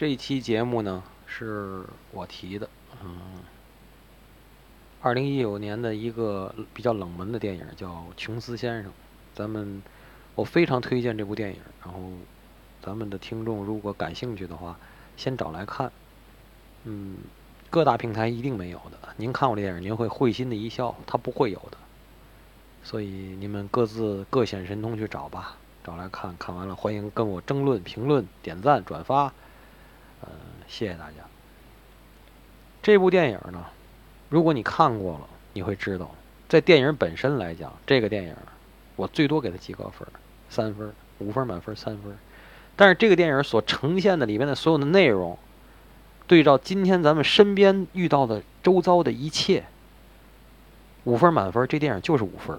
这一期节目呢是我提的，嗯，二零一九年的一个比较冷门的电影叫《琼斯先生》，咱们我非常推荐这部电影，然后咱们的听众如果感兴趣的话，先找来看，嗯，各大平台一定没有的。您看过这电影，您会会心的一笑，它不会有的。所以你们各自各显神通去找吧，找来看看完了，欢迎跟我争论、评论、点赞、转发，呃，谢谢大家。这部电影呢，如果你看过了，你会知道，在电影本身来讲，这个电影我最多给它几个分，三分，五分满分三分。但是这个电影所呈现的里面的所有的内容，对照今天咱们身边遇到的周遭的一切，五分满分，这电影就是五分。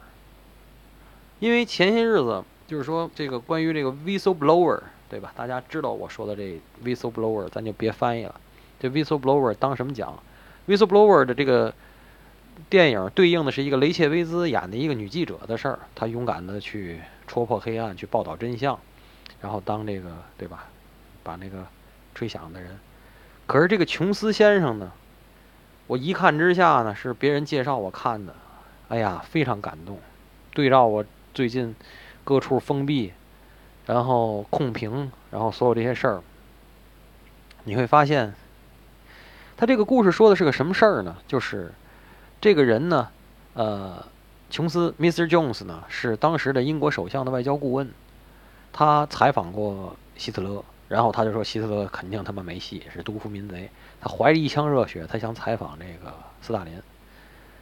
因为前些日子就是说这个关于这个 whistleblower，对吧？大家知道我说的这 whistleblower，咱就别翻译了。这 whistleblower 当什么讲？whistleblower 的这个电影对应的是一个雷切维兹演的一个女记者的事儿，她勇敢的去戳破黑暗，去报道真相，然后当这个对吧？把那个吹响的人。可是这个琼斯先生呢，我一看之下呢，是别人介绍我看的，哎呀，非常感动。对照我。最近各处封闭，然后控评，然后所有这些事儿，你会发现，他这个故事说的是个什么事儿呢？就是这个人呢，呃，琼斯 Mr. Jones 呢是当时的英国首相的外交顾问，他采访过希特勒，然后他就说希特勒肯定他妈没戏，是独夫民贼。他怀着一腔热血，他想采访这个斯大林，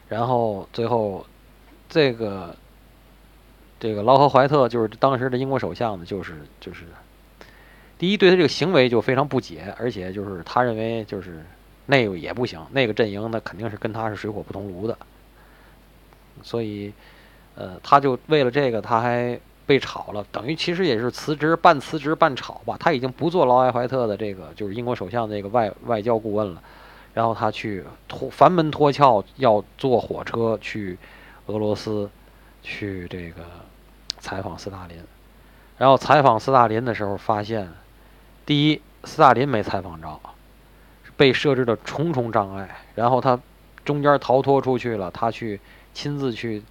然后最后这个。这个劳合怀特就是当时的英国首相呢，就是就是，第一对他这个行为就非常不解，而且就是他认为就是那个也不行，那个阵营那肯定是跟他是水火不同炉的，所以呃，他就为了这个他还被炒了，等于其实也是辞职半辞职半炒吧，他已经不做劳埃怀特的这个就是英国首相这个外外交顾问了，然后他去脱烦门脱壳要坐火车去俄罗斯去这个。采访斯大林，然后采访斯大林的时候发现，第一，斯大林没采访着，被设置的重重障碍。然后他中间逃脱出去了，他去亲自去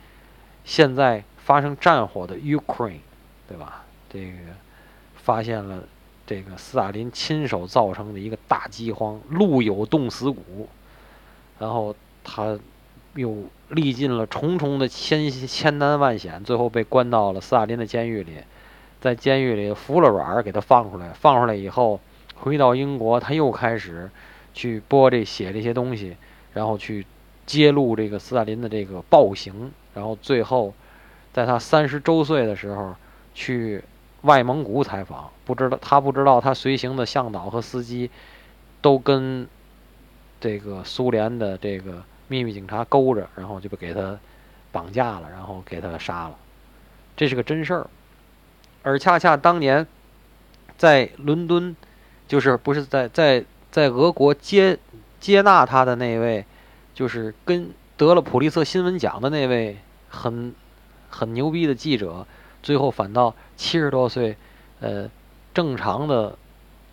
现在发生战火的 Ukraine，对吧？这个发现了这个斯大林亲手造成的一个大饥荒，路有冻死骨。然后他又。历尽了重重的千千难万险，最后被关到了斯大林的监狱里，在监狱里服了软给他放出来。放出来以后，回到英国，他又开始去播这写这些东西，然后去揭露这个斯大林的这个暴行。然后最后，在他三十周岁的时候，去外蒙古采访，不知道他不知道他随行的向导和司机都跟这个苏联的这个。秘密警察勾着，然后就被给他绑架了，然后给他杀了。这是个真事儿。而恰恰当年在伦敦，就是不是在在在俄国接接纳他的那位，就是跟得了普利策新闻奖的那位很很牛逼的记者，最后反倒七十多岁，呃，正常的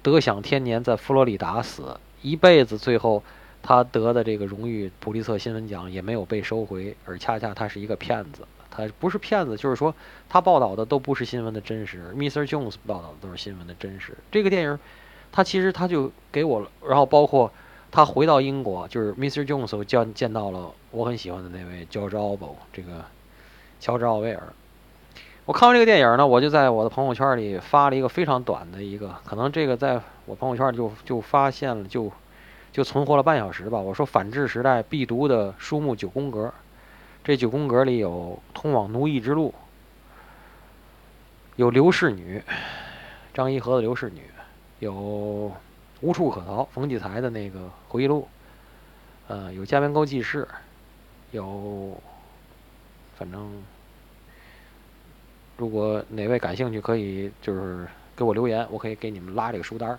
得享天年，在佛罗里达死，一辈子最后。他得的这个荣誉普利策新闻奖也没有被收回，而恰恰他是一个骗子。他不是骗子，就是说他报道的都不是新闻的真实。Mr. Jones 报道的都是新闻的真实。这个电影，他其实他就给我了，然后包括他回到英国，就是 Mr. Jones 见见到了我很喜欢的那位 George o b o 这个乔治奥威尔。我看完这个电影呢，我就在我的朋友圈里发了一个非常短的一个，可能这个在我朋友圈就就发现了就。就存活了半小时吧。我说反智时代必读的书目九宫格，这九宫格里有《通往奴役之路》，有《刘氏女》，张一和的《刘氏女》，有《无处可逃》冯骥才的那个回忆录，呃，有《加边沟记事》，有，反正如果哪位感兴趣，可以就是给我留言，我可以给你们拉这个书单儿。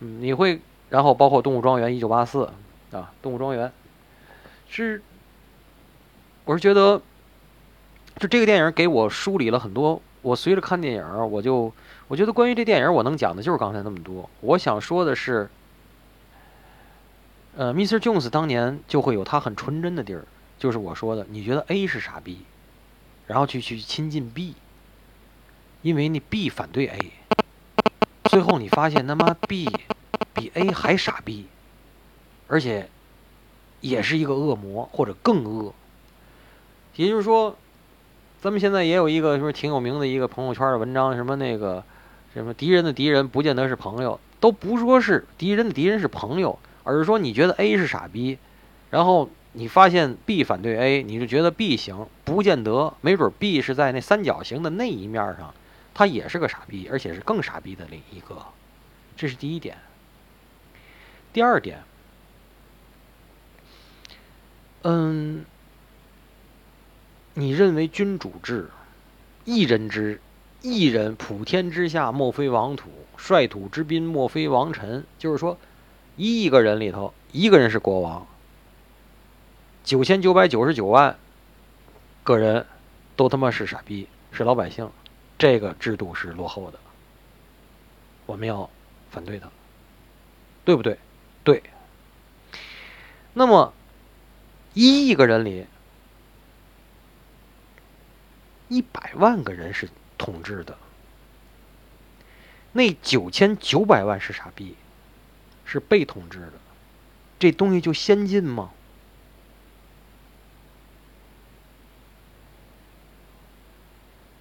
嗯，你会。然后包括《动物庄园》一九八四啊，《动物庄园》是，我是觉得，就这个电影给我梳理了很多我随着看电影，我就我觉得关于这电影，我能讲的就是刚才那么多。我想说的是，呃，Mr. Jones 当年就会有他很纯真的地儿，就是我说的，你觉得 A 是傻逼，然后去去亲近 B，因为你 B 反对 A，最后你发现他妈 B 比 A 还傻逼，而且也是一个恶魔或者更恶，也就是说。咱们现在也有一个什么挺有名的一个朋友圈的文章，什么那个什么敌人的敌人不见得是朋友，都不说是敌人的敌人是朋友，而是说你觉得 A 是傻逼，然后你发现 B 反对 A，你就觉得 B 行，不见得，没准 B 是在那三角形的那一面上，他也是个傻逼，而且是更傻逼的另一个，这是第一点。第二点，嗯。你认为君主制，一人之，一人普天之下莫非王土，率土之滨莫非王臣。就是说，一亿个人里头，一个人是国王，九千九百九十九万个人都他妈是傻逼，是老百姓。这个制度是落后的，我们要反对它，对不对？对。那么，一亿个人里。一百万个人是统治的，那九千九百万是傻逼，是被统治的，这东西就先进吗？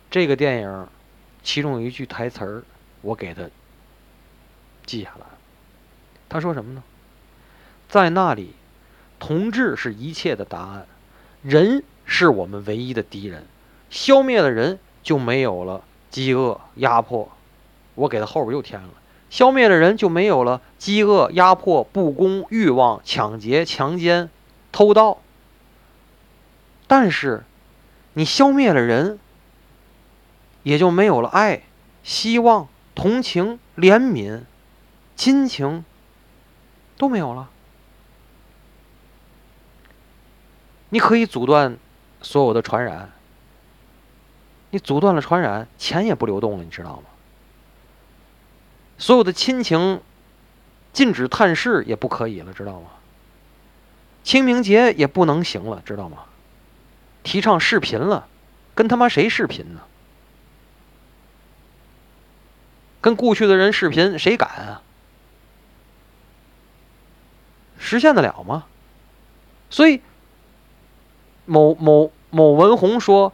这个电影其中有一句台词儿，我给他记下来。他说什么呢？在那里，同志是一切的答案，人是我们唯一的敌人。消灭了人，就没有了饥饿、压迫。我给他后边又添了：消灭了人，就没有了饥饿、压迫、不公、欲望、抢劫、强奸、偷盗。但是，你消灭了人，也就没有了爱、希望、同情、怜悯、亲情，都没有了。你可以阻断所有的传染。你阻断了传染，钱也不流动了，你知道吗？所有的亲情，禁止探视也不可以了，知道吗？清明节也不能行了，知道吗？提倡视频了，跟他妈谁视频呢？跟故去的人视频，谁敢啊？实现得了吗？所以，某某某文红说。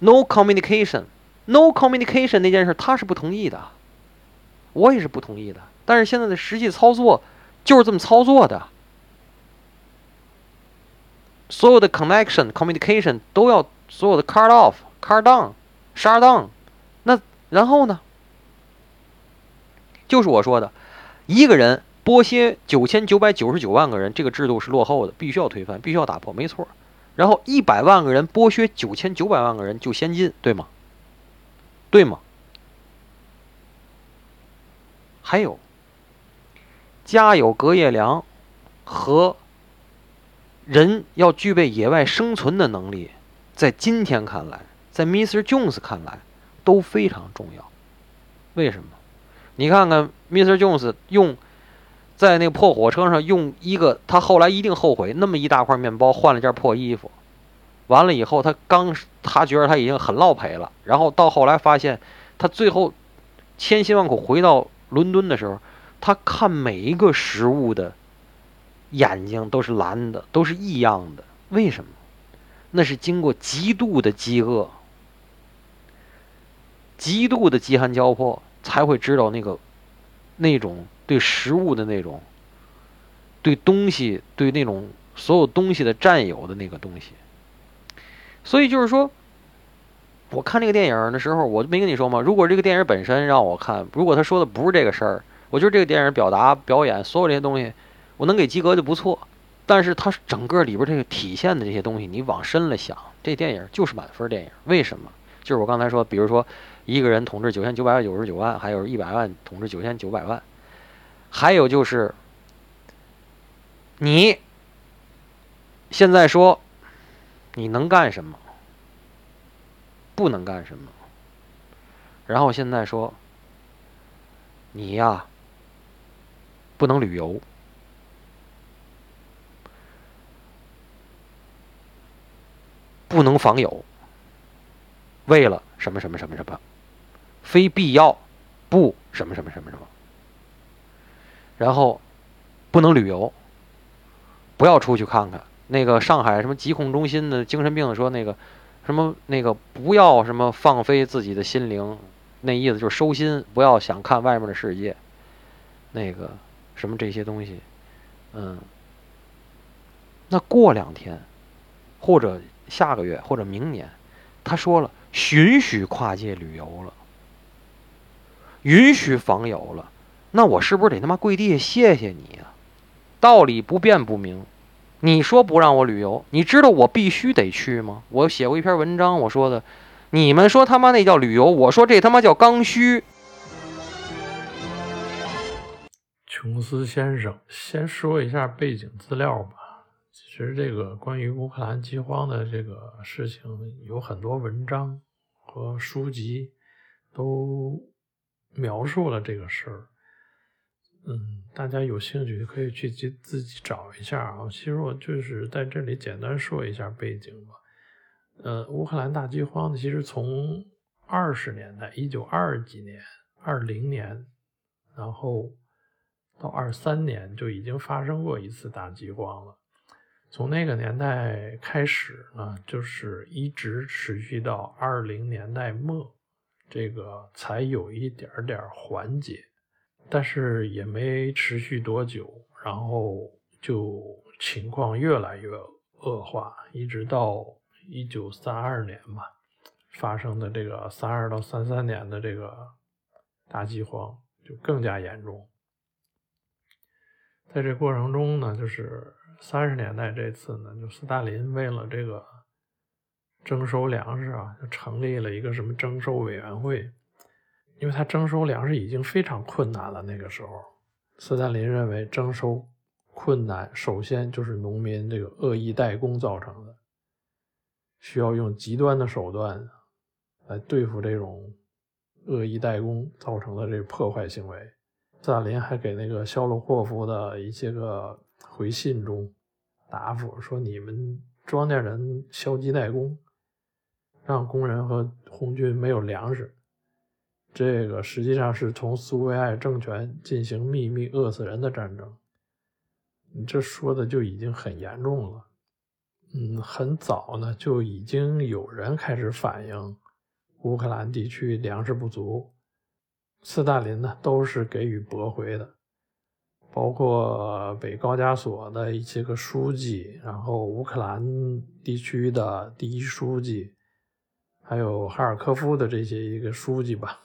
No communication, no communication 那件事他是不同意的，我也是不同意的。但是现在的实际操作就是这么操作的，所有的 connection, communication 都要所有的 cut off, cut down, shut down。那然后呢？就是我说的，一个人剥削九千九百九十九万个人，这个制度是落后的，必须要推翻，必须要打破，没错。然后一百万个人剥削九千九百万个人就先进，对吗？对吗？还有，家有隔夜粮和人要具备野外生存的能力，在今天看来，在 Mr. Jones 看来都非常重要。为什么？你看看 Mr. Jones 用。在那个破火车上，用一个他后来一定后悔，那么一大块面包换了件破衣服。完了以后，他刚他觉得他已经很落赔了。然后到后来发现，他最后千辛万苦回到伦敦的时候，他看每一个食物的眼睛都是蓝的，都是异样的。为什么？那是经过极度的饥饿、极度的饥寒交迫，才会知道那个那种。对食物的那种，对东西，对那种所有东西的占有的那个东西，所以就是说，我看这个电影的时候，我没跟你说吗？如果这个电影本身让我看，如果他说的不是这个事儿，我觉得这个电影表达、表演所有这些东西，我能给及格就不错。但是它整个里边这个体现的这些东西，你往深了想，这电影就是满分电影。为什么？就是我刚才说，比如说一个人统治九千九百九十九万，还有一百万统治九千九百万。还有就是，你现在说你能干什么？不能干什么？然后现在说，你呀，不能旅游，不能访友，为了什么什么什么什么，非必要。不什么什么什么什么，然后不能旅游，不要出去看看。那个上海什么疾控中心的精神病说那个什么那个不要什么放飞自己的心灵。那意思就是收心，不要想看外面的世界。那个什么这些东西，嗯，那过两天，或者下个月，或者明年，他说了，允许跨界旅游了，允许访友了，那我是不是得他妈跪地下谢谢你啊？道理不辩不明，你说不让我旅游，你知道我必须得去吗？我写过一篇文章，我说的。你们说他妈那叫旅游，我说这他妈叫刚需。琼斯先生，先说一下背景资料吧。其实这个关于乌克兰饥荒的这个事情，有很多文章和书籍都描述了这个事儿。嗯，大家有兴趣可以去自自己找一下啊。其实我就是在这里简单说一下背景吧。呃，乌克兰大饥荒其实从二十年代，一九二几年、二零年，然后到二三年就已经发生过一次大饥荒了。从那个年代开始呢，就是一直持续到二零年代末，这个才有一点点缓解，但是也没持续多久，然后就情况越来越恶化，一直到。一九三二年吧，发生的这个三二到三三年的这个大饥荒就更加严重。在这过程中呢，就是三十年代这次呢，就斯大林为了这个征收粮食啊，就成立了一个什么征收委员会，因为他征收粮食已经非常困难了。那个时候，斯大林认为征收困难，首先就是农民这个恶意代工造成的。需要用极端的手段来对付这种恶意代工造成的这破坏行为。斯大林还给那个肖洛霍夫的一些个回信中答复说：“你们庄稼人消极怠工，让工人和红军没有粮食，这个实际上是从苏维埃政权进行秘密饿死人的战争。你这说的就已经很严重了。”嗯，很早呢就已经有人开始反映乌克兰地区粮食不足，斯大林呢都是给予驳回的，包括北高加索的一些个书记，然后乌克兰地区的第一书记，还有哈尔科夫的这些一个书记吧，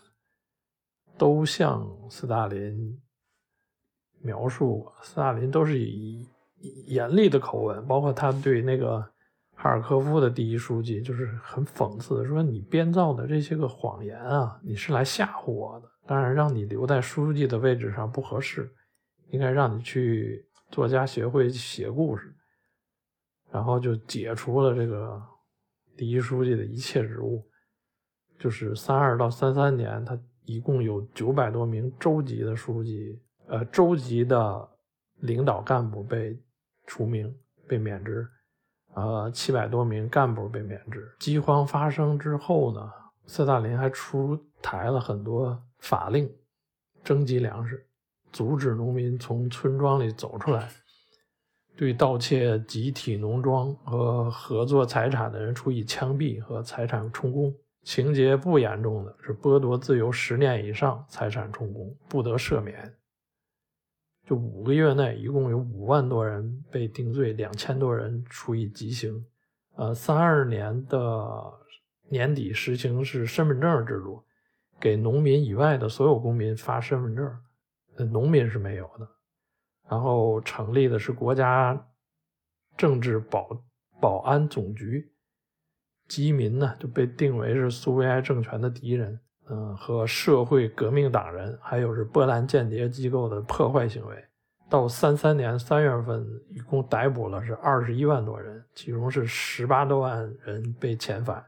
都向斯大林描述过，斯大林都是以。严厉的口吻，包括他对那个哈尔科夫的第一书记，就是很讽刺，说你编造的这些个谎言啊，你是来吓唬我的。当然，让你留在书记的位置上不合适，应该让你去作家协会写故事。然后就解除了这个第一书记的一切职务。就是三二到三三年，他一共有九百多名州级的书记，呃，州级的领导干部被。除名被免职，呃，七百多名干部被免职。饥荒发生之后呢，斯大林还出台了很多法令，征集粮食，阻止农民从村庄里走出来，对盗窃集体农庄和合作财产的人处以枪毙和财产充公。情节不严重的是剥夺自由十年以上，财产充公，不得赦免。就五个月内，一共有五万多人被定罪，两千多人处以极刑。呃，三二年的年底实行是身份证制度，给农民以外的所有公民发身份证，呃，农民是没有的。然后成立的是国家政治保保安总局，饥民呢就被定为是苏维埃政权的敌人。嗯，和社会革命党人，还有是波兰间谍机构的破坏行为，到三三年三月份，一共逮捕了是二十一万多人，其中是十八多万人被遣返，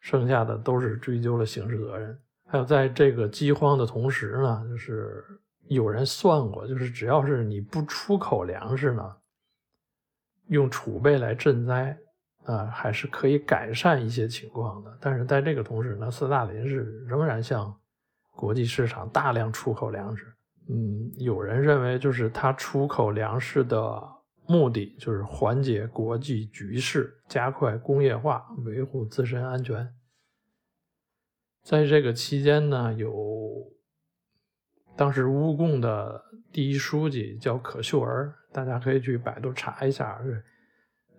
剩下的都是追究了刑事责任。还有在这个饥荒的同时呢，就是有人算过，就是只要是你不出口粮食呢，用储备来赈灾啊，还是可以改善一些情况的。但是在这个同时呢，斯大林是仍然向国际市场大量出口粮食。嗯，有人认为就是他出口粮食的目的就是缓解国际局势，加快工业化，维护自身安全。在这个期间呢，有当时乌共的第一书记叫可秀儿，大家可以去百度查一下。是，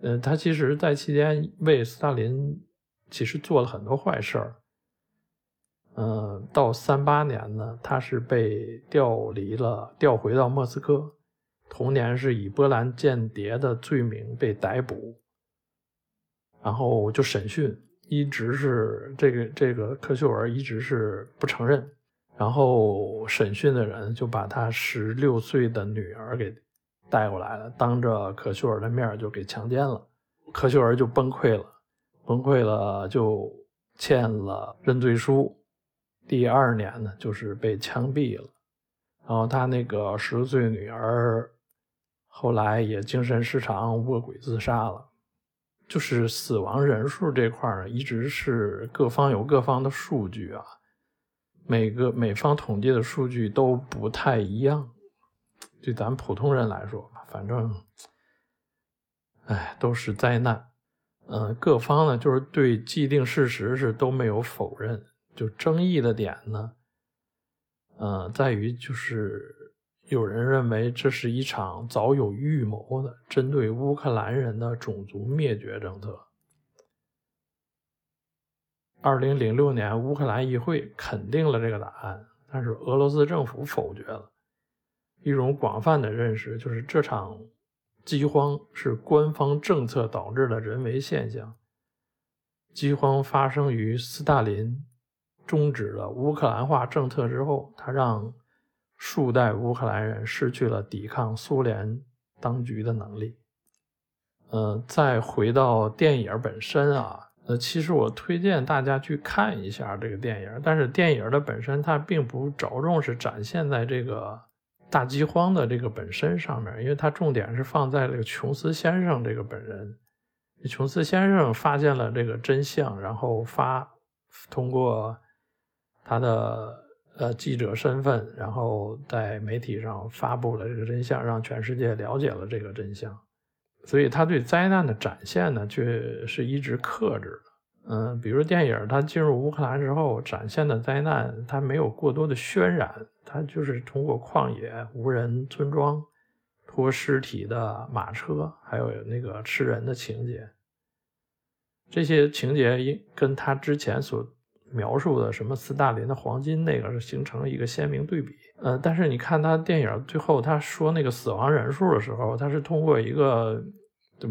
呃，他其实在期间为斯大林其实做了很多坏事儿。嗯，到三八年呢，他是被调离了，调回到莫斯科。同年是以波兰间谍的罪名被逮捕，然后就审讯。一直是这个这个柯秀儿一直是不承认，然后审讯的人就把他十六岁的女儿给带过来了，当着可秀儿的面就给强奸了，可秀儿就崩溃了，崩溃了就签了认罪书，第二年呢就是被枪毙了，然后他那个十岁女儿后来也精神失常卧轨自杀了。就是死亡人数这块儿，一直是各方有各方的数据啊，每个每方统计的数据都不太一样。对咱们普通人来说，反正，哎，都是灾难。嗯，各方呢，就是对既定事实是都没有否认。就争议的点呢，嗯，在于就是。有人认为这是一场早有预谋的针对乌克兰人的种族灭绝政策。二零零六年，乌克兰议会肯定了这个答案，但是俄罗斯政府否决了。一种广泛的认识就是这场饥荒是官方政策导致的人为现象。饥荒发生于斯大林终止了乌克兰化政策之后，他让。数代乌克兰人失去了抵抗苏联当局的能力。呃，再回到电影本身啊，呃，其实我推荐大家去看一下这个电影。但是电影的本身它并不着重是展现在这个大饥荒的这个本身上面，因为它重点是放在这个琼斯先生这个本人。琼斯先生发现了这个真相，然后发通过他的。呃，记者身份，然后在媒体上发布了这个真相，让全世界了解了这个真相。所以他对灾难的展现呢，却是一直克制的。嗯，比如电影他进入乌克兰之后展现的灾难，他没有过多的渲染，他就是通过旷野、无人村庄、拖尸体的马车，还有那个吃人的情节，这些情节跟他之前所。描述的什么斯大林的黄金那个是形成了一个鲜明对比，呃，但是你看他电影最后他说那个死亡人数的时候，他是通过一个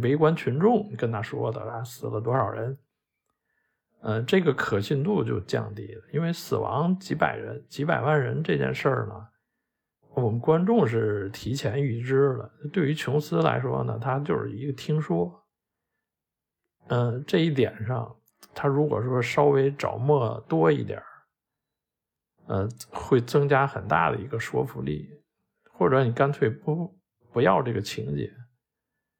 围观群众跟他说的，死了多少人，呃，这个可信度就降低了，因为死亡几百人、几百万人这件事儿呢，我们观众是提前预知了，对于琼斯来说呢，他就是一个听说，嗯，这一点上。他如果说稍微着墨多一点儿，呃，会增加很大的一个说服力，或者你干脆不不要这个情节，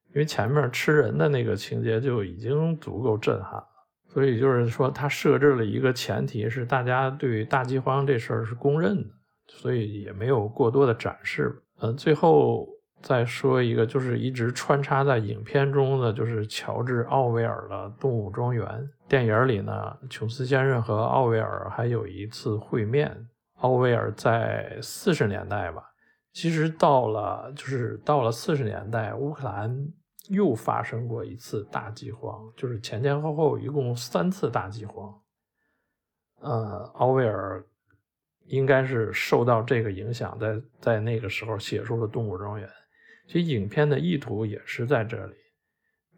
因为前面吃人的那个情节就已经足够震撼。所以就是说，他设置了一个前提是大家对大饥荒这事儿是公认的，所以也没有过多的展示。呃，最后。再说一个，就是一直穿插在影片中的，就是乔治·奥威尔的《动物庄园》电影里呢。琼斯先生和奥威尔还有一次会面。奥威尔在四十年代吧，其实到了就是到了四十年代，乌克兰又发生过一次大饥荒，就是前前后后一共三次大饥荒。呃，奥威尔应该是受到这个影响，在在那个时候写出了《动物庄园》。其实影片的意图也是在这里，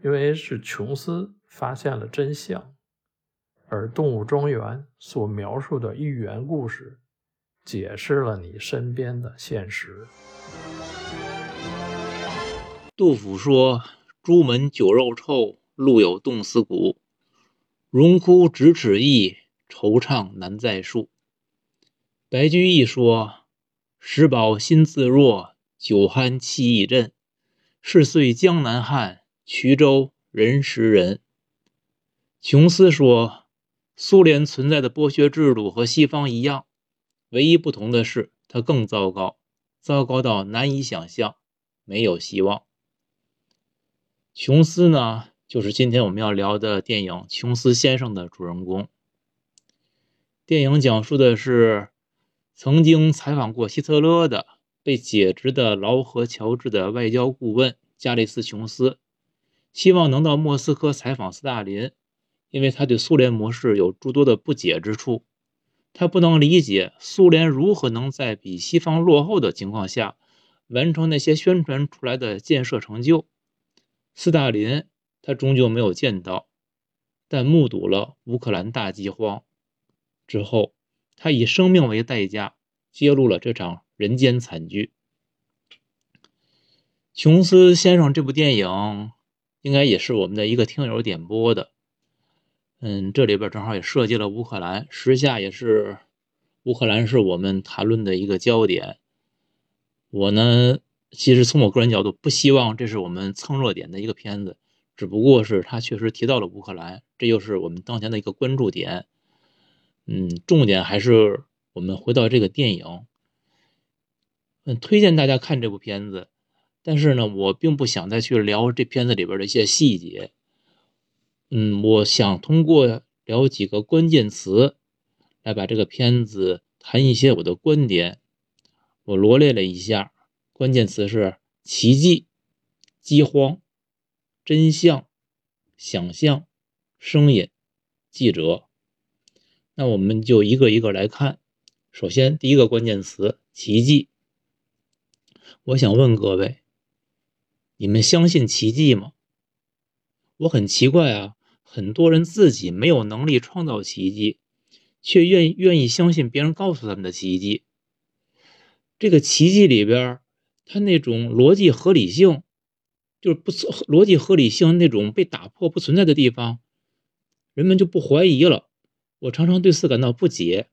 因为是琼斯发现了真相，而《动物庄园》所描述的寓言故事，解释了你身边的现实。杜甫说：“朱门酒肉臭，路有冻死骨。荣枯咫尺意，惆怅难再述。”白居易说：“食饱心自若，酒酣气亦振。是岁江南汉，衢州人识人。”琼斯说：“苏联存在的剥削制度和西方一样，唯一不同的是，它更糟糕，糟糕到难以想象，没有希望。”琼斯呢，就是今天我们要聊的电影《琼斯先生》的主人公。电影讲述的是。曾经采访过希特勒的被解职的劳合乔治的外交顾问加里斯·琼斯，希望能到莫斯科采访斯大林，因为他对苏联模式有诸多的不解之处。他不能理解苏联如何能在比西方落后的情况下完成那些宣传出来的建设成就。斯大林他终究没有见到，但目睹了乌克兰大饥荒之后。他以生命为代价揭露了这场人间惨剧。琼斯先生这部电影应该也是我们的一个听友点播的。嗯，这里边正好也涉及了乌克兰，时下也是乌克兰是我们谈论的一个焦点。我呢，其实从我个人角度，不希望这是我们蹭热点的一个片子，只不过是他确实提到了乌克兰，这又是我们当前的一个关注点。嗯，重点还是我们回到这个电影。嗯，推荐大家看这部片子，但是呢，我并不想再去聊这片子里边的一些细节。嗯，我想通过聊几个关键词来把这个片子谈一些我的观点。我罗列了一下，关键词是奇迹、饥荒、真相、想象、声音、记者。那我们就一个一个来看。首先，第一个关键词“奇迹”。我想问各位：你们相信奇迹吗？我很奇怪啊，很多人自己没有能力创造奇迹，却愿意愿意相信别人告诉他们的奇迹。这个奇迹里边，它那种逻辑合理性，就是不逻辑合理性那种被打破不存在的地方，人们就不怀疑了。我常常对此感到不解，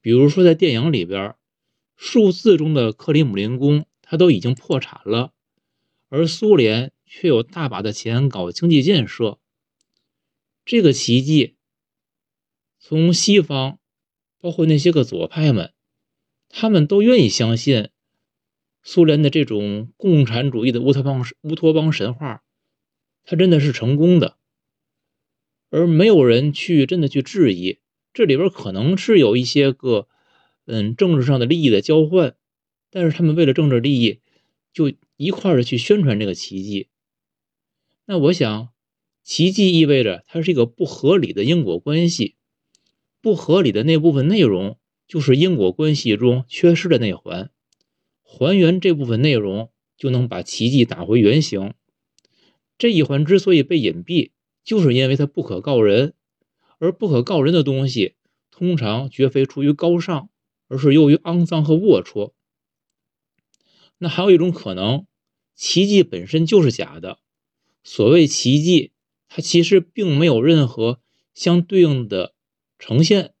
比如说在电影里边，数字中的克里姆林宫，它都已经破产了，而苏联却有大把的钱搞经济建设。这个奇迹，从西方，包括那些个左派们，他们都愿意相信苏联的这种共产主义的乌托邦乌托邦神话，它真的是成功的，而没有人去真的去质疑。这里边可能是有一些个，嗯，政治上的利益的交换，但是他们为了政治利益，就一块的去宣传这个奇迹。那我想，奇迹意味着它是一个不合理的因果关系，不合理的那部分内容就是因果关系中缺失的那环，还原这部分内容就能把奇迹打回原形。这一环之所以被隐蔽，就是因为它不可告人。而不可告人的东西，通常绝非出于高尚，而是由于肮脏和龌龊。那还有一种可能，奇迹本身就是假的。所谓奇迹，它其实并没有任何相对应的呈现，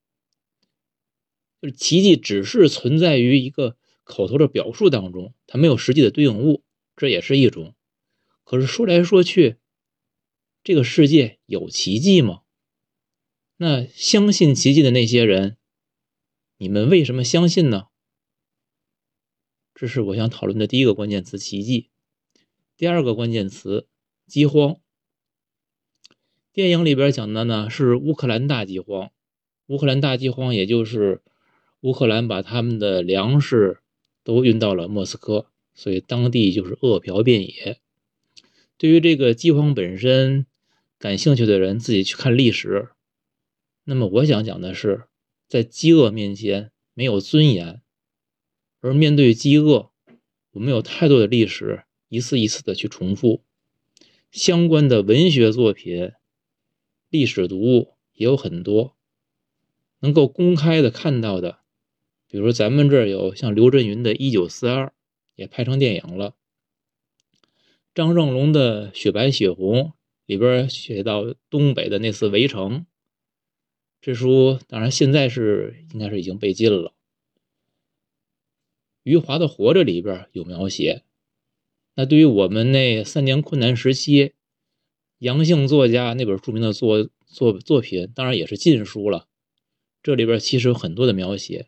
就是奇迹只是存在于一个口头的表述当中，它没有实际的对应物，这也是一种。可是说来说去，这个世界有奇迹吗？那相信奇迹的那些人，你们为什么相信呢？这是我想讨论的第一个关键词：奇迹。第二个关键词：饥荒。电影里边讲的呢是乌克兰大饥荒。乌克兰大饥荒，也就是乌克兰把他们的粮食都运到了莫斯科，所以当地就是饿殍遍野。对于这个饥荒本身感兴趣的人，自己去看历史。那么我想讲的是，在饥饿面前没有尊严，而面对饥饿，我们有太多的历史一次一次的去重复，相关的文学作品、历史读物也有很多，能够公开的看到的，比如咱们这儿有像刘震云的《一九四二》，也拍成电影了，张正龙的《雪白雪红》里边写到东北的那次围城。这书当然现在是应该是已经被禁了，余华的《活着》里边有描写。那对于我们那三年困难时期，杨姓作家那本著名的作作作品，当然也是禁书了。这里边其实有很多的描写。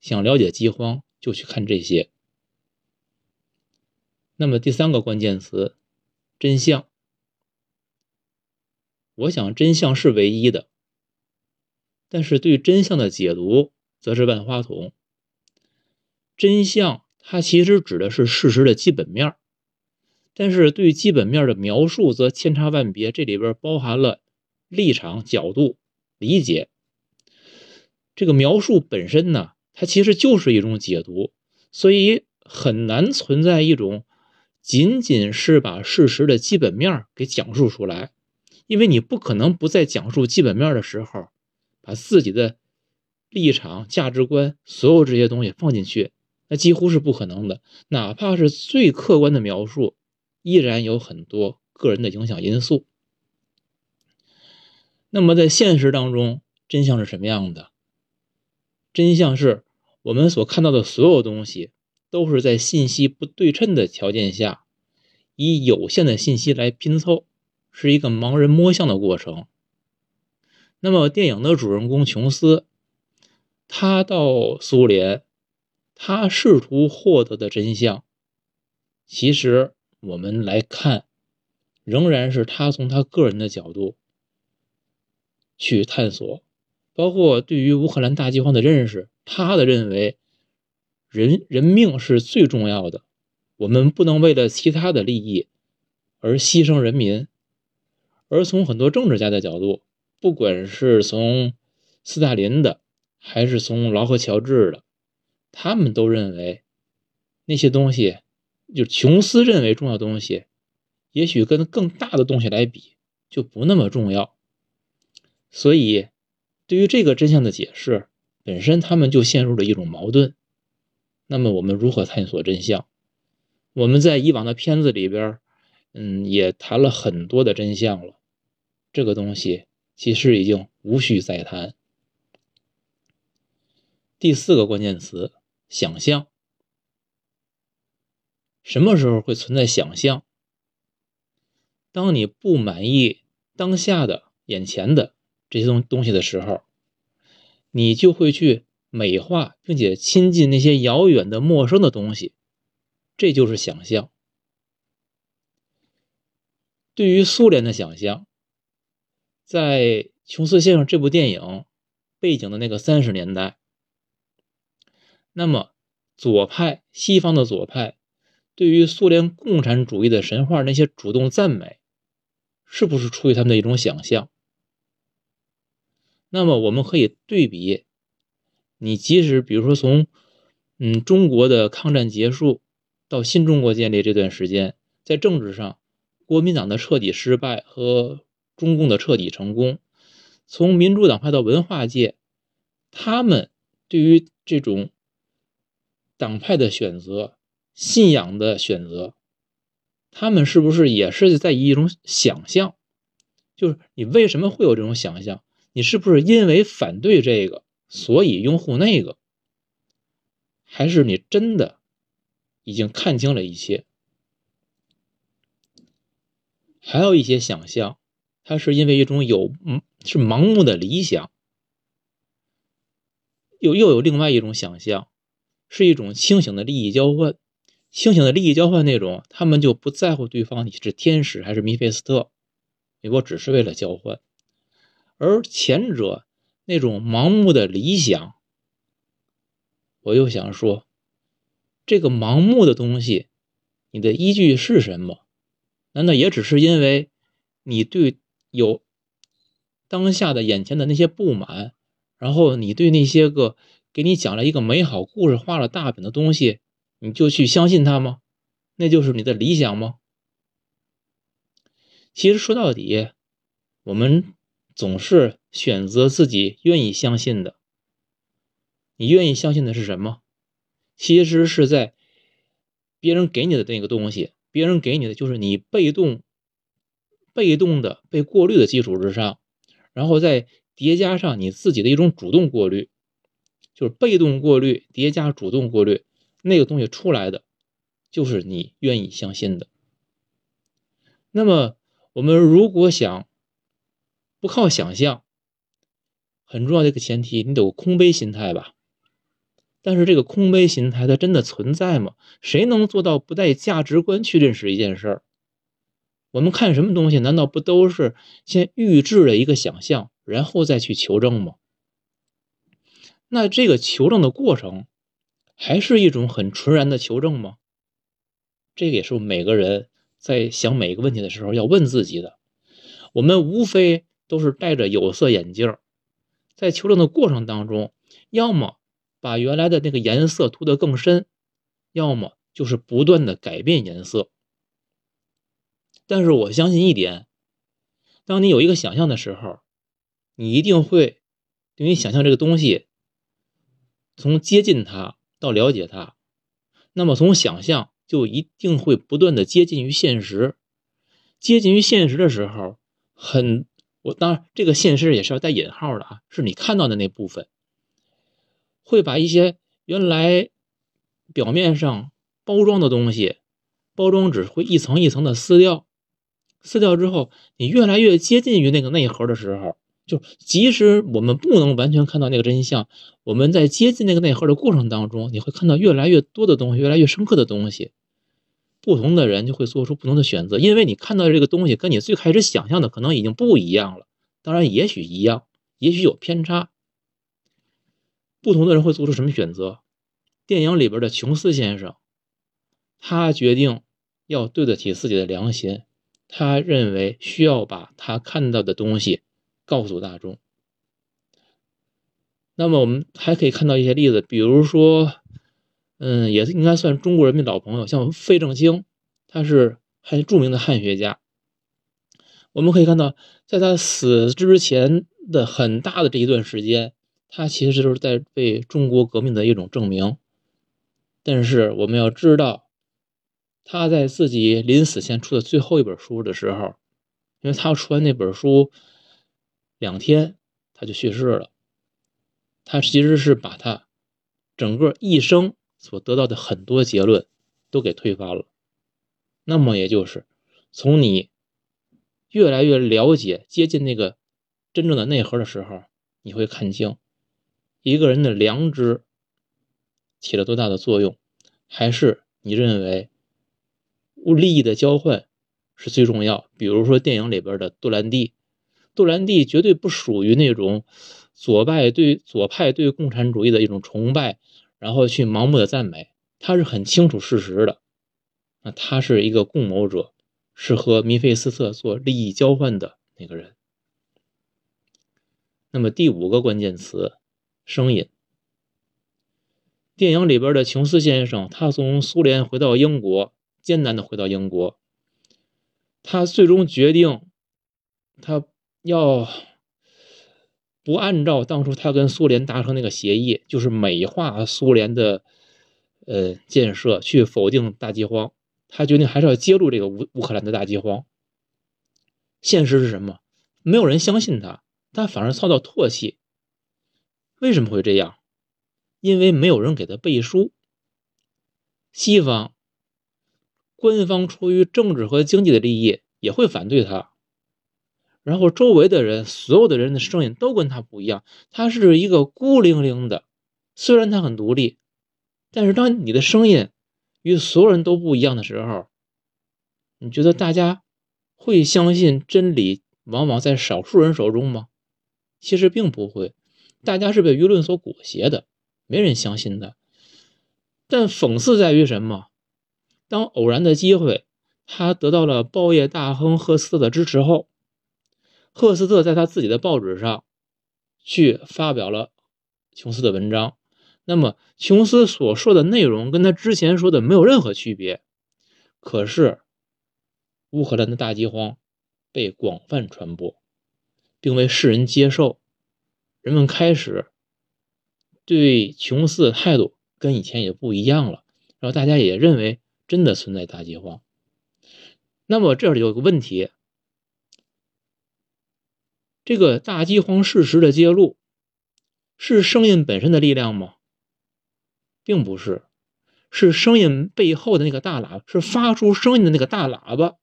想了解饥荒，就去看这些。那么第三个关键词，真相。我想真相是唯一的，但是对真相的解读则是万花筒。真相它其实指的是事实的基本面但是对基本面的描述则千差万别，这里边包含了立场、角度、理解。这个描述本身呢，它其实就是一种解读，所以很难存在一种仅仅是把事实的基本面给讲述出来。因为你不可能不在讲述基本面的时候，把自己的立场、价值观，所有这些东西放进去，那几乎是不可能的。哪怕是最客观的描述，依然有很多个人的影响因素。那么在现实当中，真相是什么样的？真相是我们所看到的所有东西，都是在信息不对称的条件下，以有限的信息来拼凑。是一个盲人摸象的过程。那么，电影的主人公琼斯，他到苏联，他试图获得的真相，其实我们来看，仍然是他从他个人的角度去探索，包括对于乌克兰大饥荒的认识，他的认为，人人命是最重要的，我们不能为了其他的利益而牺牲人民。而从很多政治家的角度，不管是从斯大林的，还是从劳合乔治的，他们都认为那些东西，就琼斯认为重要东西，也许跟更大的东西来比就不那么重要。所以，对于这个真相的解释本身，他们就陷入了一种矛盾。那么，我们如何探索真相？我们在以往的片子里边，嗯，也谈了很多的真相了。这个东西其实已经无需再谈。第四个关键词：想象。什么时候会存在想象？当你不满意当下的、眼前的这些东东西的时候，你就会去美化并且亲近那些遥远的、陌生的东西，这就是想象。对于苏联的想象。在琼斯先生这部电影背景的那个三十年代，那么左派西方的左派对于苏联共产主义的神话那些主动赞美，是不是出于他们的一种想象？那么我们可以对比，你即使比如说从嗯中国的抗战结束到新中国建立这段时间，在政治上国民党的彻底失败和。中共的彻底成功，从民主党派到文化界，他们对于这种党派的选择、信仰的选择，他们是不是也是在以一种想象？就是你为什么会有这种想象？你是不是因为反对这个，所以拥护那个？还是你真的已经看清了一切？还有一些想象。它是因为一种有嗯是盲目的理想，又又有另外一种想象，是一种清醒的利益交换。清醒的利益交换那种，他们就不在乎对方你是天使还是米菲斯特，我只是为了交换。而前者那种盲目的理想，我又想说，这个盲目的东西，你的依据是什么？难道也只是因为你对？有当下的眼前的那些不满，然后你对那些个给你讲了一个美好故事、画了大饼的东西，你就去相信它吗？那就是你的理想吗？其实说到底，我们总是选择自己愿意相信的。你愿意相信的是什么？其实是在别人给你的那个东西，别人给你的就是你被动。被动的被过滤的基础之上，然后再叠加上你自己的一种主动过滤，就是被动过滤叠加主动过滤，那个东西出来的就是你愿意相信的。那么，我们如果想不靠想象，很重要的一个前提，你得有空杯心态吧。但是这个空杯心态它真的存在吗？谁能做到不带价值观去认识一件事儿？我们看什么东西，难道不都是先预制了一个想象，然后再去求证吗？那这个求证的过程，还是一种很纯然的求证吗？这个也是每个人在想每一个问题的时候要问自己的。我们无非都是戴着有色眼镜，在求证的过程当中，要么把原来的那个颜色涂得更深，要么就是不断的改变颜色。但是我相信一点，当你有一个想象的时候，你一定会对你想象这个东西，从接近它到了解它，那么从想象就一定会不断的接近于现实。接近于现实的时候，很当然这个现实也是要带引号的啊，是你看到的那部分，会把一些原来表面上包装的东西，包装纸会一层一层的撕掉。撕掉之后，你越来越接近于那个内核的时候，就即使我们不能完全看到那个真相，我们在接近那个内核的过程当中，你会看到越来越多的东西，越来越深刻的东西。不同的人就会做出不同的选择，因为你看到这个东西跟你最开始想象的可能已经不一样了。当然，也许一样，也许有偏差。不同的人会做出什么选择？电影里边的琼斯先生，他决定要对得起自己的良心。他认为需要把他看到的东西告诉大众。那么我们还可以看到一些例子，比如说，嗯，也是应该算中国人民老朋友，像费正清，他是很著名的汉学家。我们可以看到，在他死之前的很大的这一段时间，他其实就是在为中国革命的一种证明。但是我们要知道。他在自己临死前出的最后一本书的时候，因为他要出完那本书两天，他就去世了。他其实是把他整个一生所得到的很多结论都给推翻了。那么，也就是从你越来越了解、接近那个真正的内核的时候，你会看清一个人的良知起了多大的作用，还是你认为？物利益的交换是最重要。比如说电影里边的杜兰蒂，杜兰蒂绝对不属于那种左派对左派对共产主义的一种崇拜，然后去盲目的赞美。他是很清楚事实的，那他是一个共谋者，是和米菲斯特做利益交换的那个人。那么第五个关键词，声音。电影里边的琼斯先生，他从苏联回到英国。艰难的回到英国，他最终决定，他要不按照当初他跟苏联达成那个协议，就是美化苏联的呃建设，去否定大饥荒。他决定还是要揭露这个乌乌克兰的大饥荒。现实是什么？没有人相信他，他反而遭到唾弃。为什么会这样？因为没有人给他背书。西方。官方出于政治和经济的利益也会反对他，然后周围的人，所有的人的声音都跟他不一样。他是一个孤零零的，虽然他很独立，但是当你的声音与所有人都不一样的时候，你觉得大家会相信真理往往在少数人手中吗？其实并不会，大家是被舆论所裹挟的，没人相信的。但讽刺在于什么？当偶然的机会，他得到了报业大亨赫斯特的支持后，赫斯特在他自己的报纸上去发表了琼斯的文章。那么，琼斯所说的内容跟他之前说的没有任何区别。可是，乌克兰的大饥荒被广泛传播，并为世人接受，人们开始对琼斯的态度跟以前也不一样了。然后，大家也认为。真的存在大饥荒，那么这里有个问题：这个大饥荒事实的揭露，是声音本身的力量吗？并不是，是声音背后的那个大喇叭，是发出声音的那个大喇叭。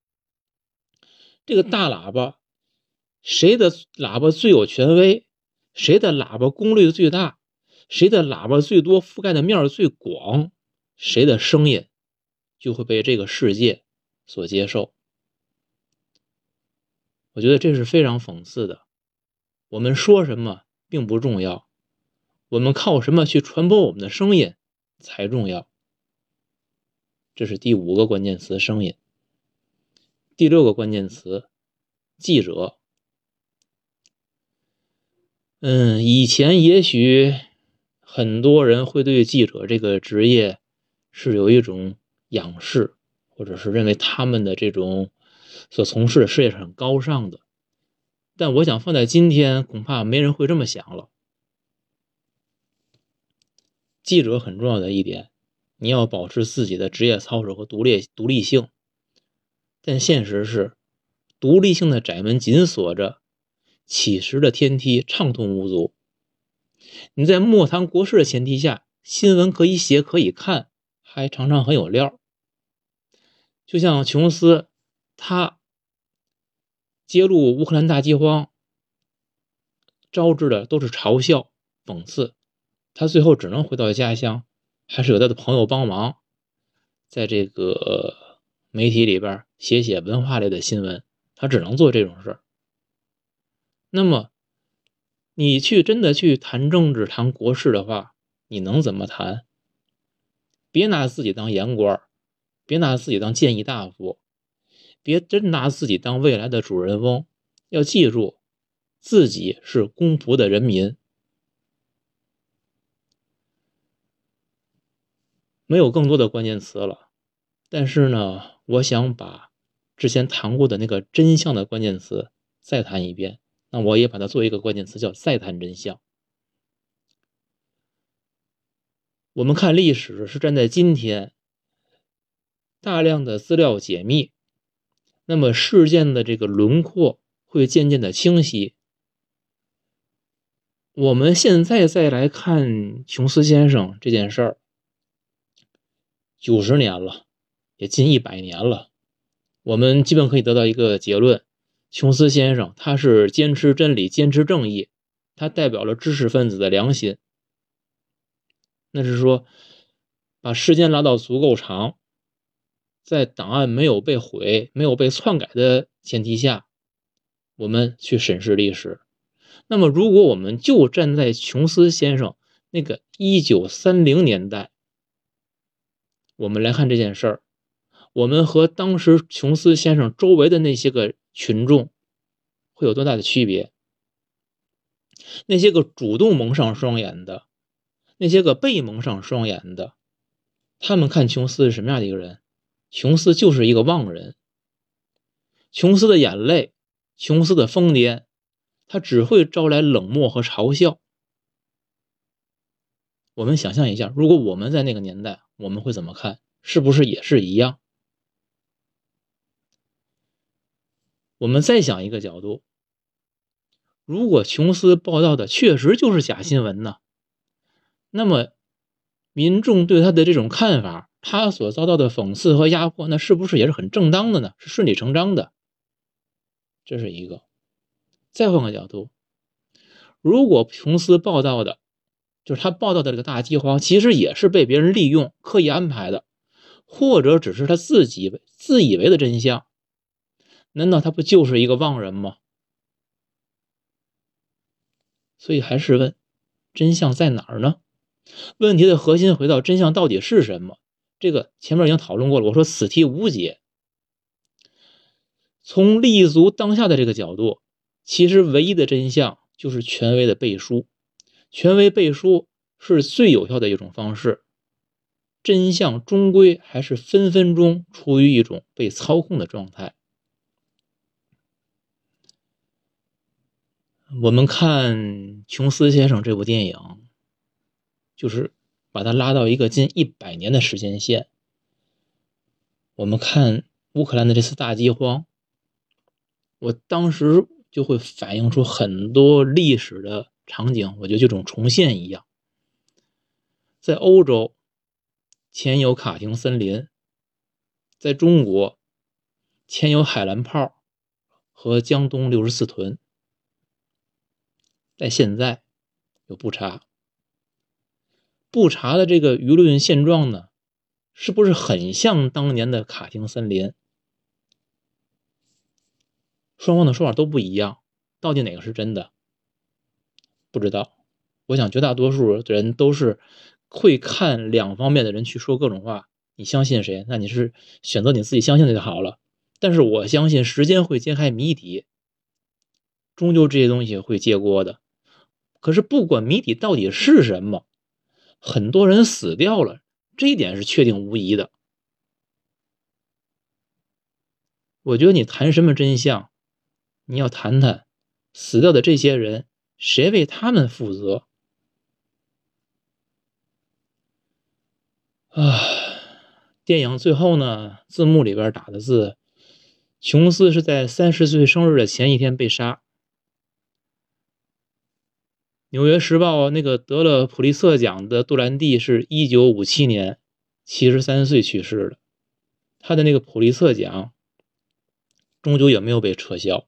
这个大喇叭，谁的喇叭最有权威？谁的喇叭功率最大？谁的喇叭最多覆盖的面最广？谁的声音就会被这个世界所接受？我觉得这是非常讽刺的。我们说什么并不重要，我们靠什么去传播我们的声音才重要。这是第五个关键词：声音。第六个关键词：记者。嗯，以前也许很多人会对记者这个职业是有一种仰视，或者是认为他们的这种。所从事的事业是很高尚的，但我想放在今天，恐怕没人会这么想了。记者很重要的一点，你要保持自己的职业操守和独立独立性，但现实是，独立性的窄门紧锁着，乞食的天梯畅通无阻。你在莫谈国事的前提下，新闻可以写可以看，还常常很有料。就像琼斯。他揭露乌克兰大饥荒，招致的都是嘲笑、讽刺。他最后只能回到家乡，还是有他的朋友帮忙，在这个媒体里边写写文化类的新闻。他只能做这种事儿。那么，你去真的去谈政治、谈国事的话，你能怎么谈？别拿自己当言官，别拿自己当谏议大夫。别真拿自己当未来的主人翁，要记住，自己是公仆的人民。没有更多的关键词了，但是呢，我想把之前谈过的那个真相的关键词再谈一遍。那我也把它做一个关键词，叫再谈真相。我们看历史是站在今天，大量的资料解密。那么事件的这个轮廓会渐渐的清晰。我们现在再来看琼斯先生这件事儿，九十年了，也近一百年了，我们基本可以得到一个结论：琼斯先生他是坚持真理、坚持正义，他代表了知识分子的良心。那是说，把时间拉到足够长。在档案没有被毁、没有被篡改的前提下，我们去审视历史。那么，如果我们就站在琼斯先生那个一九三零年代，我们来看这件事儿，我们和当时琼斯先生周围的那些个群众会有多大的区别？那些个主动蒙上双眼的，那些个被蒙上双眼的，他们看琼斯是什么样的一个人？琼斯就是一个妄人。琼斯的眼泪，琼斯的疯癫，他只会招来冷漠和嘲笑。我们想象一下，如果我们在那个年代，我们会怎么看？是不是也是一样？我们再想一个角度：如果琼斯报道的确实就是假新闻呢？那么民众对他的这种看法？他所遭到的讽刺和压迫，那是不是也是很正当的呢？是顺理成章的。这是一个。再换个角度，如果琼斯报道的，就是他报道的这个大饥荒，其实也是被别人利用、刻意安排的，或者只是他自己自以为的真相，难道他不就是一个妄人吗？所以还是问，真相在哪儿呢？问题的核心回到真相到底是什么？这个前面已经讨论过了。我说此题无解。从立足当下的这个角度，其实唯一的真相就是权威的背书。权威背书是最有效的一种方式。真相终归还是分分钟处于一种被操控的状态。我们看琼斯先生这部电影，就是。把它拉到一个近一百年的时间线，我们看乌克兰的这次大饥荒，我当时就会反映出很多历史的场景，我觉得这种重现一样。在欧洲，前有卡廷森林，在中国前有海兰炮和江东六十四屯，在现在有布查。布查的这个舆论现状呢，是不是很像当年的卡廷森林？双方的说法都不一样，到底哪个是真的？不知道。我想绝大多数人都是。会看两方面的人去说各种话，你相信谁？那你是选择你自己相信的就好了。但是我相信时间会揭开谜底，终究这些东西会揭锅的。可是不管谜底到底是什么，很多人死掉了，这一点是确定无疑的。我觉得你谈什么真相，你要谈谈死掉的这些人，谁为他们负责？啊，电影最后呢，字幕里边打的字，琼斯是在三十岁生日的前一天被杀。纽约时报那个得了普利策奖的杜兰蒂是一九五七年七十三岁去世的，他的那个普利策奖终究也没有被撤销。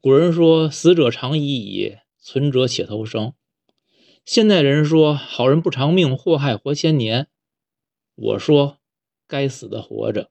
古人说：“死者长已矣，存者且偷生。”现代人说好人不长命，祸害活千年。我说，该死的活着。